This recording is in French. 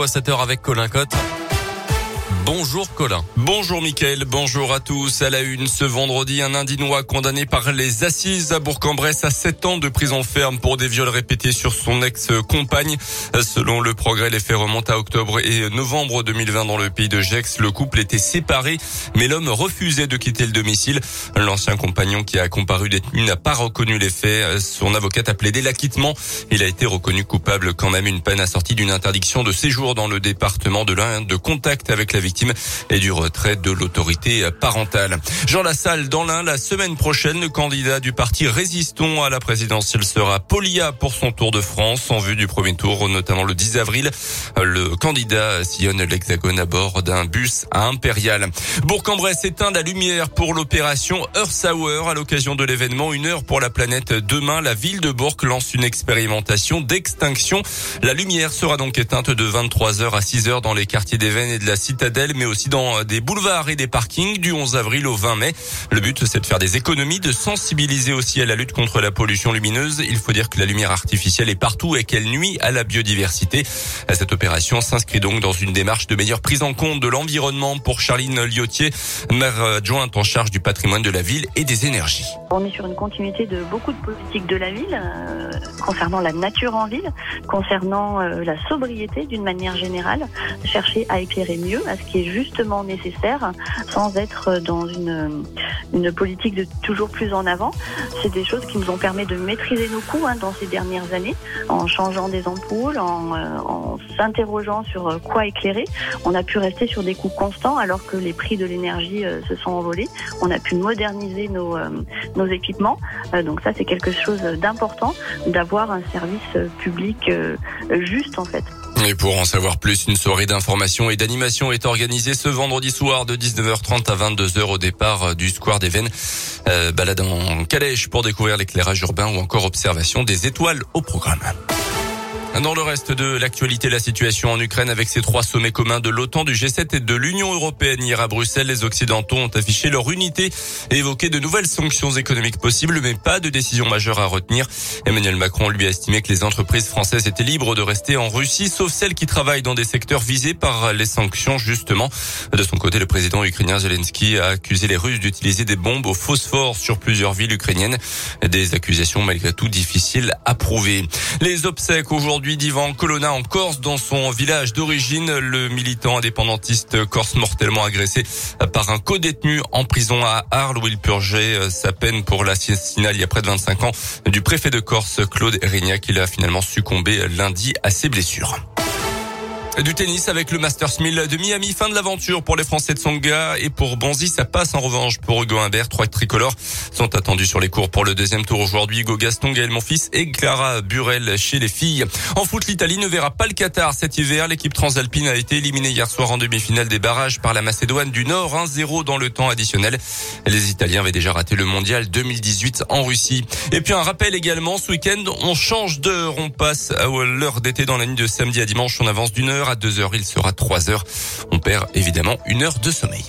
à 7h avec Colin Cotte. Bonjour Colin. Bonjour Mickaël, bonjour à tous. À la une, ce vendredi, un Indinois condamné par les assises à Bourg-en-Bresse à 7 ans de prison ferme pour des viols répétés sur son ex-compagne. Selon le progrès, les faits remontent à octobre et novembre 2020 dans le pays de Gex. Le couple était séparé, mais l'homme refusait de quitter le domicile. L'ancien compagnon qui a comparu détenu n'a pas reconnu les faits. Son avocate a plaidé l'acquittement. Il a été reconnu coupable quand même une peine assortie d'une interdiction de séjour dans le département de l'Inde de contact avec la victime et du retrait de l'autorité parentale. Jean Lassalle, dans l'Ain, la semaine prochaine, le candidat du parti Résistons à la présidentielle sera Polia pour son tour de France en vue du premier tour, notamment le 10 avril. Le candidat sillonne l'hexagone à bord d'un bus à Impérial. Bourg-en-Bresse éteint la lumière pour l'opération Earth Hour à l'occasion de l'événement Une heure pour la planète. Demain, la ville de Bourg lance une expérimentation d'extinction. La lumière sera donc éteinte de 23h à 6h dans les quartiers d'Even et de la Citadelle mais aussi dans des boulevards et des parkings du 11 avril au 20 mai. Le but, c'est de faire des économies, de sensibiliser aussi à la lutte contre la pollution lumineuse. Il faut dire que la lumière artificielle est partout et qu'elle nuit à la biodiversité. Cette opération s'inscrit donc dans une démarche de meilleure prise en compte de l'environnement pour Charline Liotier, maire adjointe en charge du patrimoine de la ville et des énergies. On est sur une continuité de beaucoup de politiques de la ville euh, concernant la nature en ville, concernant euh, la sobriété d'une manière générale, chercher à éclairer mieux à ce qui est justement nécessaire sans être dans une, une politique de toujours plus en avant. C'est des choses qui nous ont permis de maîtriser nos coûts hein, dans ces dernières années en changeant des ampoules, en, euh, s'interrogeant sur quoi éclairer. On a pu rester sur des coûts constants alors que les prix de l'énergie euh, se sont envolés. On a pu moderniser nos, euh, nos équipements. donc ça, c'est quelque chose d'important d'avoir un service public juste en fait. Et pour en savoir plus, une soirée d'information et d'animation est organisée ce vendredi soir de 19h30 à 22h au départ du Square des Vennes. Euh, balade en calèche pour découvrir l'éclairage urbain ou encore observation des étoiles au programme. Dans le reste de l'actualité, la situation en Ukraine avec ces trois sommets communs de l'OTAN, du G7 et de l'Union européenne hier à Bruxelles, les Occidentaux ont affiché leur unité et évoqué de nouvelles sanctions économiques possibles, mais pas de décision majeure à retenir. Emmanuel Macron lui a estimé que les entreprises françaises étaient libres de rester en Russie, sauf celles qui travaillent dans des secteurs visés par les sanctions, justement. De son côté, le président ukrainien Zelensky a accusé les Russes d'utiliser des bombes au phosphore sur plusieurs villes ukrainiennes. Des accusations malgré tout difficiles à prouver. Les obsèques aujourd'hui aujourd'hui d'Ivan Colonna en Corse dans son village d'origine. Le militant indépendantiste corse mortellement agressé par un co-détenu en prison à Arles où il purgeait sa peine pour l'assassinat il y a près de 25 ans du préfet de Corse Claude Erignac. Il a finalement succombé lundi à ses blessures. Du tennis avec le Masters 1000 de Miami. Fin de l'aventure pour les Français de Songa et pour Bonzi, ça passe en revanche pour Hugo Humbert. Trois tricolores sont attendus sur les cours pour le deuxième tour aujourd'hui. Hugo Gaston, Gaël Monfils et Clara Burel chez les filles. En foot, l'Italie ne verra pas le Qatar cet hiver. L'équipe transalpine a été éliminée hier soir en demi-finale des barrages par la Macédoine du Nord. 1-0 dans le temps additionnel. Les Italiens avaient déjà raté le mondial 2018 en Russie. Et puis un rappel également, ce week-end, on change d'heure. On passe à l'heure d'été dans la nuit de samedi à dimanche. On avance d'une heure à 2 heures, il sera 3 heures. On perd évidemment une heure de sommeil.